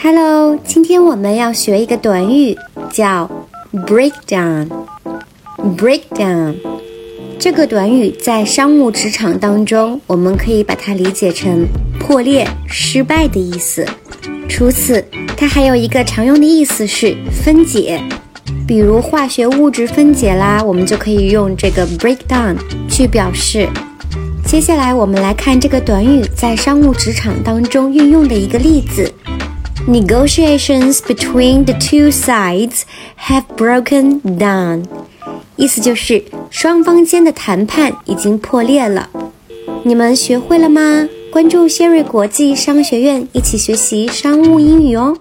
Hello，今天我们要学一个短语，叫 break down。break down 这个短语在商务职场当中，我们可以把它理解成破裂、失败的意思。除此，它还有一个常用的意思是分解，比如化学物质分解啦，我们就可以用这个 break down 去表示。接下来，我们来看这个短语在商务职场当中运用的一个例子。Negotiations between the two sides have broken down，意思就是双方间的谈判已经破裂了。你们学会了吗？关注谢瑞国际商学院，一起学习商务英语哦。